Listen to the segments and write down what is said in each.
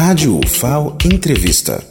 Rádio UFAO Entrevista.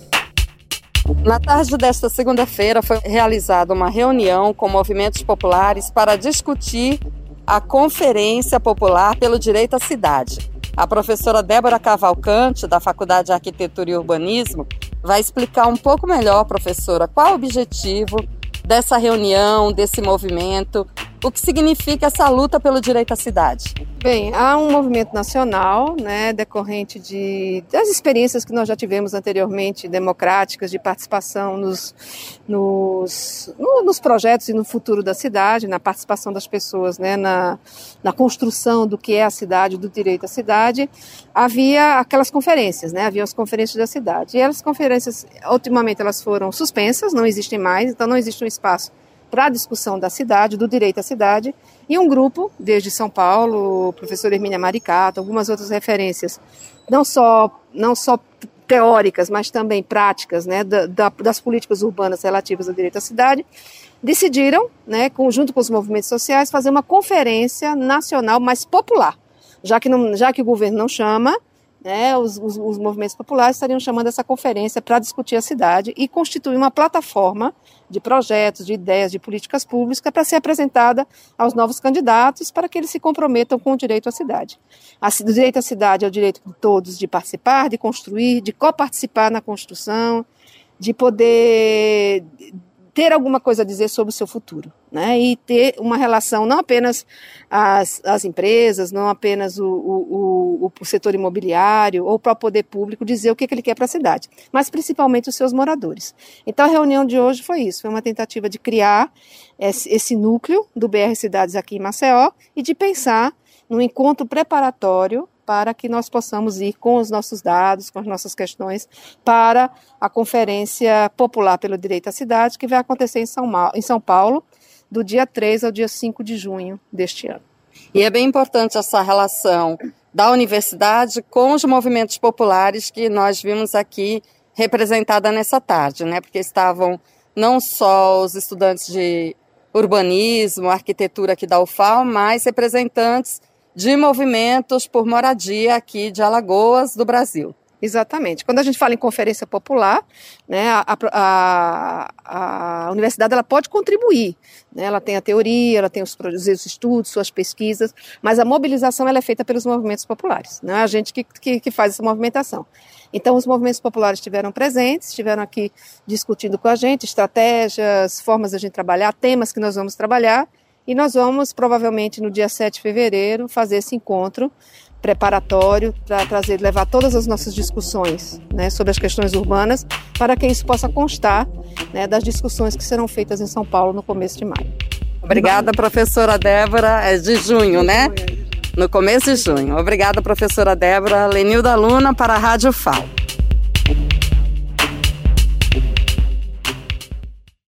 Na tarde desta segunda-feira foi realizada uma reunião com movimentos populares para discutir a Conferência Popular pelo Direito à Cidade. A professora Débora Cavalcante, da Faculdade de Arquitetura e Urbanismo, vai explicar um pouco melhor, professora, qual o objetivo dessa reunião, desse movimento, o que significa essa luta pelo direito à cidade? Bem, há um movimento nacional, né, decorrente de, das experiências que nós já tivemos anteriormente, democráticas, de participação nos, nos, no, nos projetos e no futuro da cidade, na participação das pessoas, né, na, na construção do que é a cidade, do direito à cidade. Havia aquelas conferências, né, havia as conferências da cidade. E as conferências, ultimamente, elas foram suspensas, não existem mais, então não existe um espaço para a discussão da cidade, do direito à cidade, e um grupo, desde São Paulo, professor Hermínia Maricato, algumas outras referências, não só, não só teóricas, mas também práticas, né, da, das políticas urbanas relativas ao direito à cidade, decidiram, né, junto com os movimentos sociais, fazer uma conferência nacional mais popular, já que, não, já que o governo não chama, né, os, os, os, movimentos populares estariam chamando essa conferência para discutir a cidade e constituir uma plataforma de projetos, de ideias, de políticas públicas para ser apresentada aos novos candidatos para que eles se comprometam com o direito à cidade. o direito à cidade é o direito de todos de participar, de construir, de coparticipar na construção, de poder ter alguma coisa a dizer sobre o seu futuro, né? E ter uma relação não apenas as, as empresas, não apenas o, o, o, o setor imobiliário ou para o poder público dizer o que, que ele quer para a cidade, mas principalmente os seus moradores. Então a reunião de hoje foi isso, foi uma tentativa de criar esse, esse núcleo do BR Cidades aqui em Maceió e de pensar num encontro preparatório para que nós possamos ir com os nossos dados, com as nossas questões, para a Conferência Popular pelo Direito à Cidade, que vai acontecer em São, em São Paulo, do dia 3 ao dia 5 de junho deste ano. E é bem importante essa relação da universidade com os movimentos populares que nós vimos aqui representada nessa tarde, né? Porque estavam não só os estudantes de urbanismo, arquitetura aqui da UFAL, mas representantes de movimentos por moradia aqui de Alagoas, do Brasil. Exatamente. Quando a gente fala em conferência popular, né, a, a, a, universidade ela pode contribuir. Né, ela tem a teoria, ela tem os, os estudos, suas pesquisas, mas a mobilização ela é feita pelos movimentos populares. Não é a gente que, que, que faz essa movimentação. Então, os movimentos populares estiveram presentes, estiveram aqui discutindo com a gente estratégias, formas de a gente trabalhar, temas que nós vamos trabalhar, e nós vamos, provavelmente, no dia 7 de fevereiro, fazer esse encontro preparatório para trazer, levar todas as nossas discussões né, sobre as questões urbanas, para que isso possa constar né, das discussões que serão feitas em São Paulo no começo de maio. Obrigada, professora Débora. É de junho, né? No começo de junho. Obrigada, professora Débora. Lenilda Luna para a Rádio FAO.